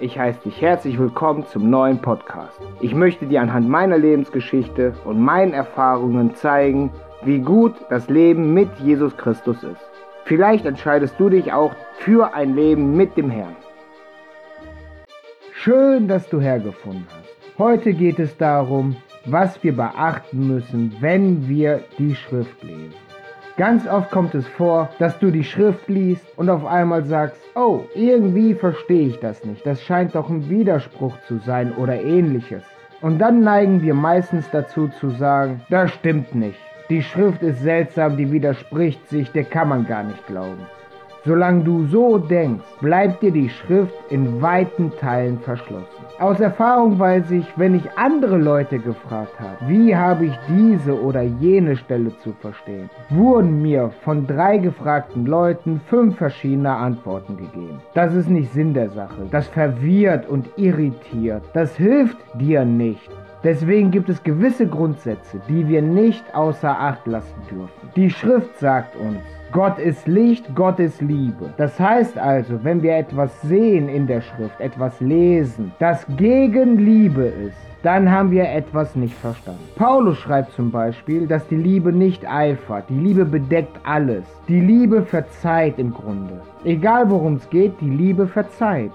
Ich heiße dich herzlich willkommen zum neuen Podcast. Ich möchte dir anhand meiner Lebensgeschichte und meinen Erfahrungen zeigen, wie gut das Leben mit Jesus Christus ist. Vielleicht entscheidest du dich auch für ein Leben mit dem Herrn. Schön, dass du hergefunden hast. Heute geht es darum, was wir beachten müssen, wenn wir die Schrift lesen. Ganz oft kommt es vor, dass du die Schrift liest und auf einmal sagst, oh, irgendwie verstehe ich das nicht. Das scheint doch ein Widerspruch zu sein oder ähnliches. Und dann neigen wir meistens dazu zu sagen, das stimmt nicht. Die Schrift ist seltsam, die widerspricht sich, der kann man gar nicht glauben. Solange du so denkst, bleibt dir die Schrift in weiten Teilen verschlossen. Aus Erfahrung weiß ich, wenn ich andere Leute gefragt habe, wie habe ich diese oder jene Stelle zu verstehen, wurden mir von drei gefragten Leuten fünf verschiedene Antworten gegeben. Das ist nicht Sinn der Sache. Das verwirrt und irritiert. Das hilft dir nicht. Deswegen gibt es gewisse Grundsätze, die wir nicht außer Acht lassen dürfen. Die Schrift sagt uns, Gott ist Licht, Gott ist Liebe. Das heißt also, wenn wir etwas sehen in der Schrift, etwas lesen, das gegen Liebe ist, dann haben wir etwas nicht verstanden. Paulus schreibt zum Beispiel, dass die Liebe nicht eifert, die Liebe bedeckt alles. Die Liebe verzeiht im Grunde. Egal worum es geht, die Liebe verzeiht.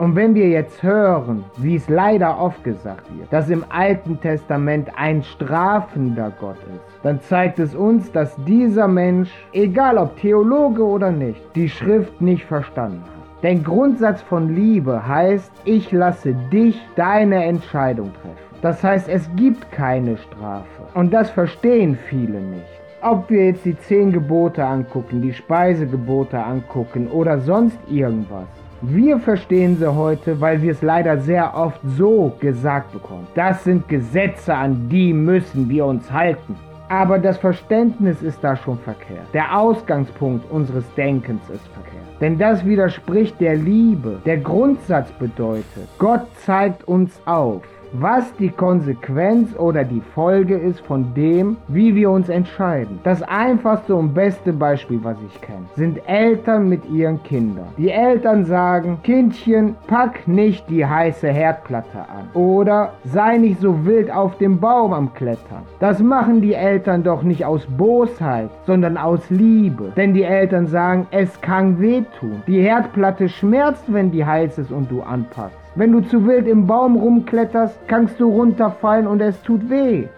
Und wenn wir jetzt hören, wie es leider oft gesagt wird, dass im Alten Testament ein strafender Gott ist, dann zeigt es uns, dass dieser Mensch, egal ob Theologe oder nicht, die Schrift nicht verstanden hat. Der Grundsatz von Liebe heißt, ich lasse dich deine Entscheidung treffen. Das heißt, es gibt keine Strafe. Und das verstehen viele nicht. Ob wir jetzt die zehn Gebote angucken, die Speisegebote angucken oder sonst irgendwas. Wir verstehen sie heute, weil wir es leider sehr oft so gesagt bekommen. Das sind Gesetze, an die müssen wir uns halten. Aber das Verständnis ist da schon verkehrt. Der Ausgangspunkt unseres Denkens ist verkehrt. Denn das widerspricht der Liebe. Der Grundsatz bedeutet, Gott zeigt uns auf, was die Konsequenz oder die Folge ist von dem, wie wir uns entscheiden. Das einfachste und beste Beispiel, was ich kenne, sind Eltern mit ihren Kindern. Die Eltern sagen, Kindchen, pack nicht die heiße Herdplatte an oder sei nicht so wild auf dem Baum am Klettern. Das machen die Eltern doch nicht aus Bosheit, sondern aus Liebe. Denn die Eltern sagen, es kann wehtun. Die Herdplatte schmerzt, wenn die heiß ist und du anpackst. Wenn du zu wild im Baum rumkletterst, kannst du runterfallen und es tut weh.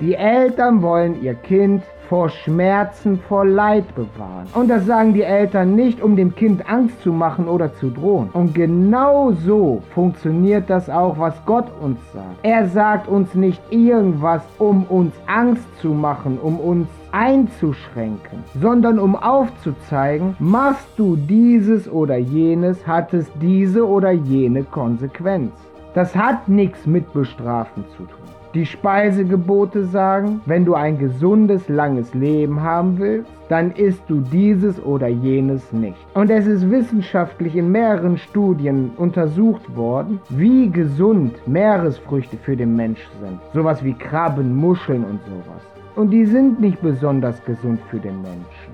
Die Eltern wollen ihr Kind vor Schmerzen, vor Leid bewahren. Und das sagen die Eltern nicht, um dem Kind Angst zu machen oder zu drohen. Und genau so funktioniert das auch, was Gott uns sagt. Er sagt uns nicht irgendwas, um uns Angst zu machen, um uns einzuschränken, sondern um aufzuzeigen, machst du dieses oder jenes, hat es diese oder jene Konsequenz. Das hat nichts mit Bestrafen zu tun. Die Speisegebote sagen, wenn du ein gesundes, langes Leben haben willst, dann isst du dieses oder jenes nicht. Und es ist wissenschaftlich in mehreren Studien untersucht worden, wie gesund Meeresfrüchte für den Mensch sind. Sowas wie Krabben, Muscheln und sowas. Und die sind nicht besonders gesund für den Menschen.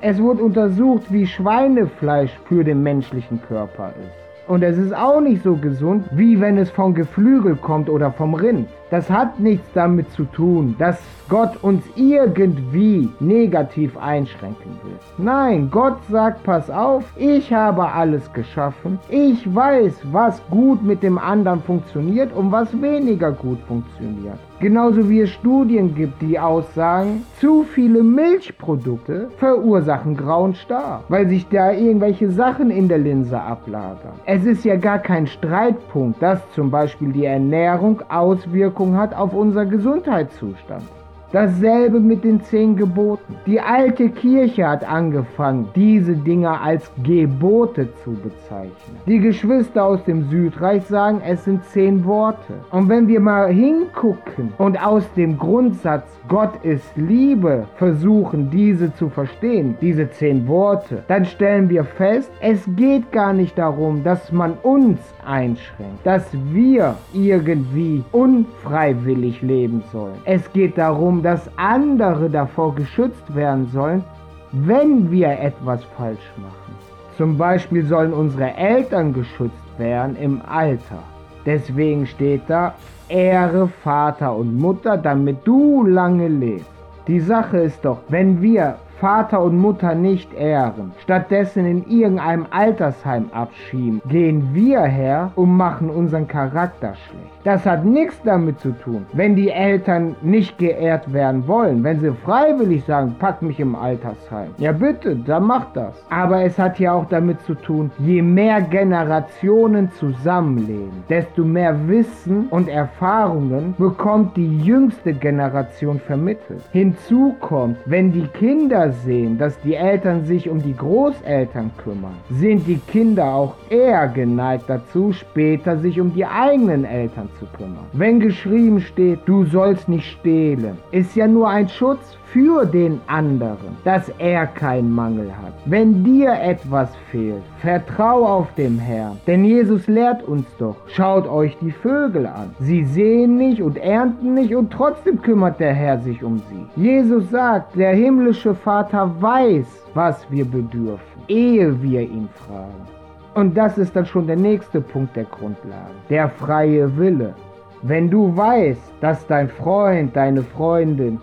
Es wurde untersucht, wie Schweinefleisch für den menschlichen Körper ist. Und es ist auch nicht so gesund, wie wenn es vom Geflügel kommt oder vom Rind. Das hat nichts damit zu tun, dass Gott uns irgendwie negativ einschränken will. Nein, Gott sagt, pass auf, ich habe alles geschaffen. Ich weiß, was gut mit dem anderen funktioniert und was weniger gut funktioniert. Genauso wie es Studien gibt, die aussagen, zu viele Milchprodukte verursachen grauen Star, weil sich da irgendwelche Sachen in der Linse ablagern. Es ist ja gar kein Streitpunkt, dass zum Beispiel die Ernährung Auswirkungen Auswirkungen hat auf unser Gesundheitszustand. Dasselbe mit den zehn Geboten. Die alte Kirche hat angefangen, diese Dinge als Gebote zu bezeichnen. Die Geschwister aus dem Südreich sagen, es sind zehn Worte. Und wenn wir mal hingucken und aus dem Grundsatz Gott ist Liebe versuchen, diese zu verstehen, diese zehn Worte, dann stellen wir fest, es geht gar nicht darum, dass man uns einschränkt, dass wir irgendwie unfreiwillig leben sollen. Es geht darum, dass andere davor geschützt werden sollen, wenn wir etwas falsch machen. Zum Beispiel sollen unsere Eltern geschützt werden im Alter. Deswegen steht da, Ehre Vater und Mutter, damit du lange lebst. Die Sache ist doch, wenn wir Vater und Mutter nicht ehren, stattdessen in irgendeinem Altersheim abschieben, gehen wir her und machen unseren Charakter schlecht. Das hat nichts damit zu tun, wenn die Eltern nicht geehrt werden wollen, wenn sie freiwillig sagen, pack mich im Altersheim. Ja bitte, dann macht das. Aber es hat ja auch damit zu tun, je mehr Generationen zusammenleben, desto mehr Wissen und Erfahrungen bekommt die jüngste Generation vermittelt. Hinzu kommt, wenn die Kinder sehen, dass die Eltern sich um die Großeltern kümmern, sind die Kinder auch eher geneigt dazu, später sich um die eigenen Eltern zu kümmern. Wenn geschrieben steht, du sollst nicht stehlen, ist ja nur ein Schutz für den anderen, dass er keinen Mangel hat. Wenn dir etwas fehlt, vertrau auf dem Herrn, denn Jesus lehrt uns doch, schaut euch die Vögel an. Sie sehen nicht und ernten nicht und trotzdem kümmert der Herr sich um sie. Jesus sagt, der himmlische Vater weiß, was wir bedürfen, ehe wir ihn fragen. Und das ist dann schon der nächste Punkt der Grundlage, der freie Wille. Wenn du weißt, dass dein Freund, deine Freundin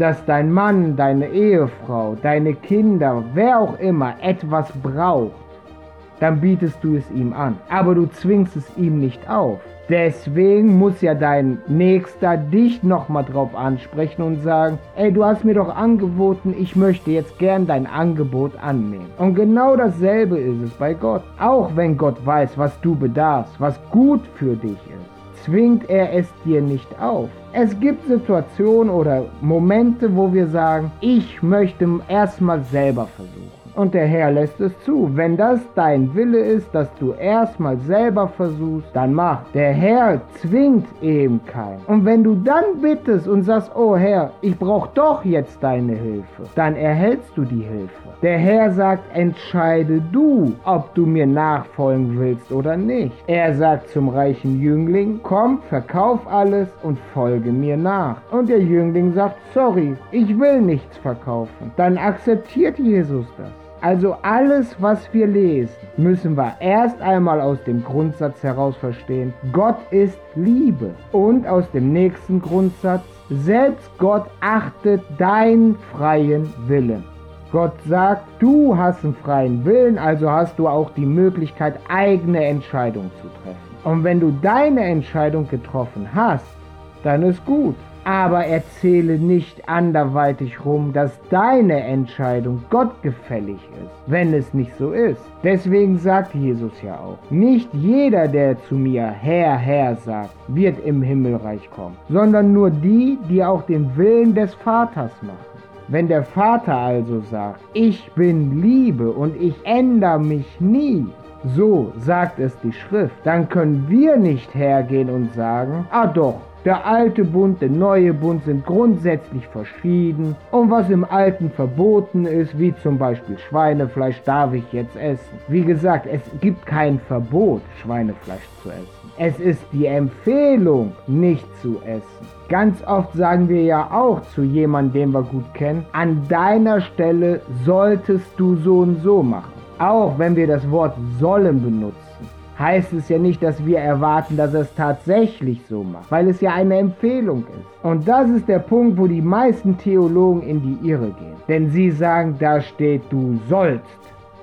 dass dein Mann, deine Ehefrau, deine Kinder, wer auch immer etwas braucht, dann bietest du es ihm an. Aber du zwingst es ihm nicht auf. Deswegen muss ja dein Nächster dich nochmal drauf ansprechen und sagen, ey, du hast mir doch angeboten, ich möchte jetzt gern dein Angebot annehmen. Und genau dasselbe ist es bei Gott. Auch wenn Gott weiß, was du bedarfst, was gut für dich ist, zwingt er es dir nicht auf. Es gibt Situationen oder Momente, wo wir sagen, ich möchte erstmal selber versuchen. Und der Herr lässt es zu. Wenn das dein Wille ist, dass du erstmal selber versuchst, dann mach. Der Herr zwingt eben keinen. Und wenn du dann bittest und sagst, oh Herr, ich brauche doch jetzt deine Hilfe, dann erhältst du die Hilfe. Der Herr sagt, entscheide du, ob du mir nachfolgen willst oder nicht. Er sagt zum reichen Jüngling, komm, verkauf alles und folge mir nach. Und der Jüngling sagt, sorry, ich will nichts verkaufen. Dann akzeptiert Jesus das. Also alles, was wir lesen, müssen wir erst einmal aus dem Grundsatz heraus verstehen, Gott ist Liebe. Und aus dem nächsten Grundsatz, selbst Gott achtet deinen freien Willen. Gott sagt, du hast einen freien Willen, also hast du auch die Möglichkeit, eigene Entscheidungen zu treffen. Und wenn du deine Entscheidung getroffen hast, dann ist gut aber erzähle nicht anderweitig rum, dass deine Entscheidung gottgefällig ist, wenn es nicht so ist. Deswegen sagt Jesus ja auch, nicht jeder, der zu mir Herr, Herr sagt, wird im Himmelreich kommen, sondern nur die, die auch den Willen des Vaters machen. Wenn der Vater also sagt, ich bin Liebe und ich ändere mich nie, so sagt es die Schrift, dann können wir nicht hergehen und sagen, ah doch, der alte Bund, der neue Bund sind grundsätzlich verschieden und was im alten verboten ist, wie zum Beispiel Schweinefleisch, darf ich jetzt essen. Wie gesagt, es gibt kein Verbot, Schweinefleisch zu essen. Es ist die Empfehlung, nicht zu essen. Ganz oft sagen wir ja auch zu jemandem, den wir gut kennen, an deiner Stelle solltest du so und so machen. Auch wenn wir das Wort sollen benutzen heißt es ja nicht, dass wir erwarten, dass er es tatsächlich so macht, weil es ja eine Empfehlung ist. Und das ist der Punkt, wo die meisten Theologen in die Irre gehen. Denn sie sagen, da steht, du sollst.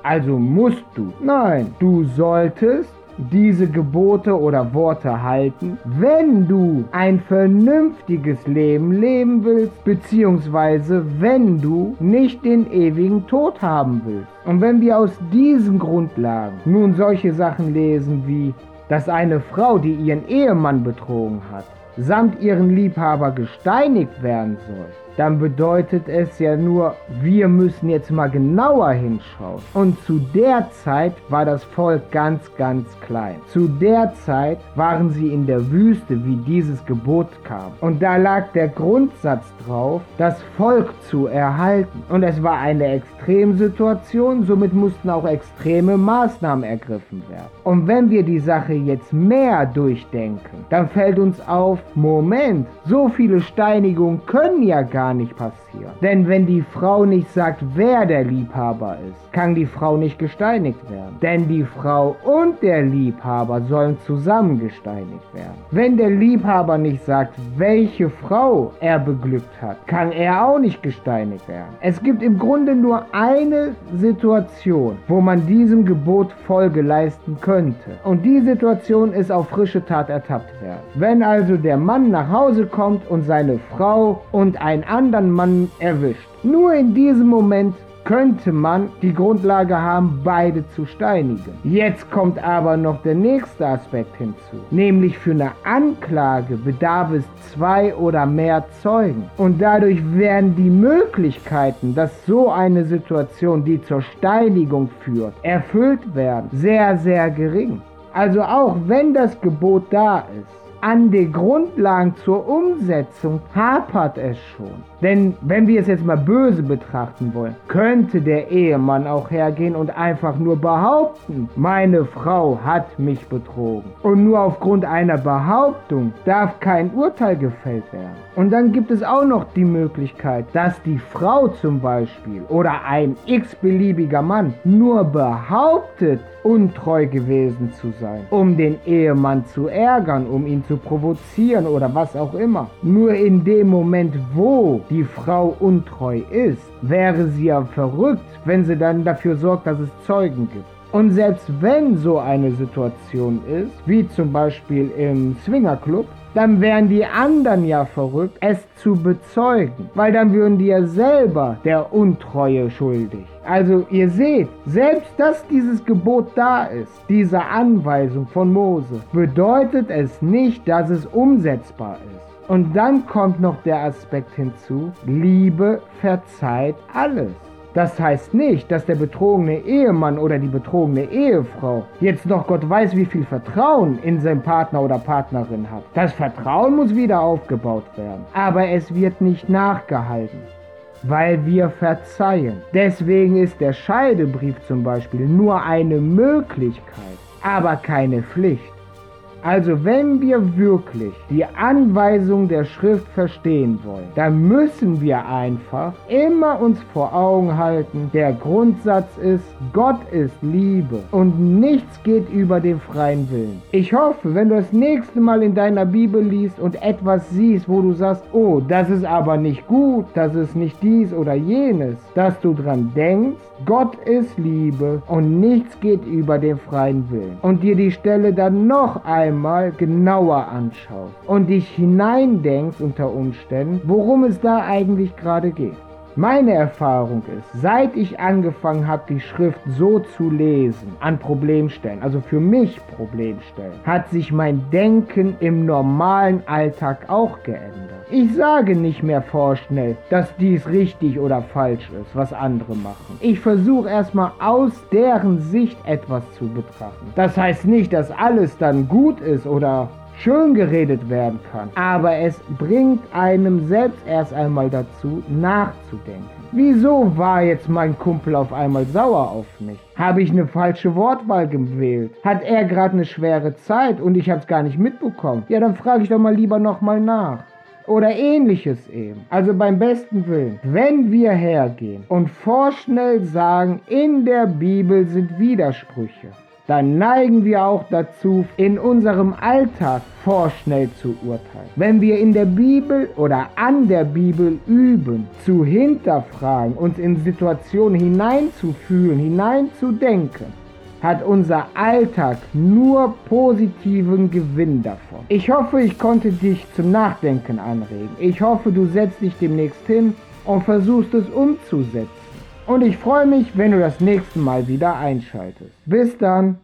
Also musst du. Nein, du solltest diese Gebote oder Worte halten, wenn du ein vernünftiges Leben leben willst, beziehungsweise wenn du nicht den ewigen Tod haben willst. Und wenn wir aus diesen Grundlagen nun solche Sachen lesen wie, dass eine Frau, die ihren Ehemann betrogen hat, samt ihren Liebhaber gesteinigt werden soll, dann bedeutet es ja nur, wir müssen jetzt mal genauer hinschauen. Und zu der Zeit war das Volk ganz, ganz klein. Zu der Zeit waren sie in der Wüste, wie dieses Gebot kam. Und da lag der Grundsatz drauf, das Volk zu erhalten. Und es war eine Extremsituation, somit mussten auch extreme Maßnahmen ergriffen werden. Und wenn wir die Sache jetzt mehr durchdenken, dann fällt uns auf, Moment, so viele Steinigungen können ja gar gar nicht passieren. Denn wenn die Frau nicht sagt, wer der Liebhaber ist, kann die Frau nicht gesteinigt werden. Denn die Frau und der Liebhaber sollen zusammen gesteinigt werden. Wenn der Liebhaber nicht sagt, welche Frau er beglückt hat, kann er auch nicht gesteinigt werden. Es gibt im Grunde nur eine Situation, wo man diesem Gebot Folge leisten könnte. Und die Situation ist auf frische Tat ertappt werden. Wenn also der Mann nach Hause kommt und seine Frau und einen anderen Mann erwischt, nur in diesem Moment könnte man die Grundlage haben, beide zu steinigen. Jetzt kommt aber noch der nächste Aspekt hinzu, nämlich für eine Anklage bedarf es zwei oder mehr Zeugen. Und dadurch werden die Möglichkeiten, dass so eine Situation, die zur Steinigung führt, erfüllt werden, sehr, sehr gering. Also auch wenn das Gebot da ist, an den Grundlagen zur Umsetzung hapert es schon. Denn wenn wir es jetzt mal böse betrachten wollen, könnte der Ehemann auch hergehen und einfach nur behaupten, meine Frau hat mich betrogen. Und nur aufgrund einer Behauptung darf kein Urteil gefällt werden. Und dann gibt es auch noch die Möglichkeit, dass die Frau zum Beispiel oder ein x-beliebiger Mann nur behauptet, untreu gewesen zu sein, um den Ehemann zu ärgern, um ihn zu provozieren oder was auch immer. Nur in dem Moment, wo die Frau untreu ist, wäre sie ja verrückt, wenn sie dann dafür sorgt, dass es Zeugen gibt. Und selbst wenn so eine Situation ist, wie zum Beispiel im Swingerclub, dann wären die anderen ja verrückt, es zu bezeugen, weil dann würden die ja selber der Untreue schuldig. Also ihr seht, selbst dass dieses Gebot da ist, diese Anweisung von Mose, bedeutet es nicht, dass es umsetzbar ist. Und dann kommt noch der Aspekt hinzu, Liebe verzeiht alles. Das heißt nicht, dass der betrogene Ehemann oder die betrogene Ehefrau jetzt noch Gott weiß, wie viel Vertrauen in seinen Partner oder Partnerin hat. Das Vertrauen muss wieder aufgebaut werden. Aber es wird nicht nachgehalten weil wir verzeihen. Deswegen ist der Scheidebrief zum Beispiel nur eine Möglichkeit, aber keine Pflicht. Also wenn wir wirklich die Anweisung der Schrift verstehen wollen, dann müssen wir einfach immer uns vor Augen halten, der Grundsatz ist, Gott ist Liebe und nichts geht über den freien Willen. Ich hoffe, wenn du das nächste Mal in deiner Bibel liest und etwas siehst, wo du sagst, oh, das ist aber nicht gut, das ist nicht dies oder jenes, dass du dran denkst, Gott ist Liebe und nichts geht über den freien Willen. Und dir die Stelle dann noch einmal genauer anschaust und dich hineindenkst unter Umständen, worum es da eigentlich gerade geht. Meine Erfahrung ist, seit ich angefangen habe, die Schrift so zu lesen, an Problemstellen, also für mich Problemstellen, hat sich mein Denken im normalen Alltag auch geändert. Ich sage nicht mehr vorschnell, dass dies richtig oder falsch ist, was andere machen. Ich versuche erstmal aus deren Sicht etwas zu betrachten. Das heißt nicht, dass alles dann gut ist oder schön geredet werden kann. Aber es bringt einem selbst erst einmal dazu, nachzudenken. Wieso war jetzt mein Kumpel auf einmal sauer auf mich? Habe ich eine falsche Wortwahl gewählt? Hat er gerade eine schwere Zeit und ich habe es gar nicht mitbekommen? Ja, dann frage ich doch mal lieber nochmal nach oder ähnliches eben. Also beim besten Willen, wenn wir hergehen und vorschnell sagen, in der Bibel sind Widersprüche, dann neigen wir auch dazu, in unserem Alltag vorschnell zu urteilen. Wenn wir in der Bibel oder an der Bibel üben, zu hinterfragen, uns in Situationen hineinzufühlen, hineinzudenken, hat unser Alltag nur positiven Gewinn davon. Ich hoffe, ich konnte dich zum Nachdenken anregen. Ich hoffe, du setzt dich demnächst hin und versuchst es umzusetzen. Und ich freue mich, wenn du das nächste Mal wieder einschaltest. Bis dann.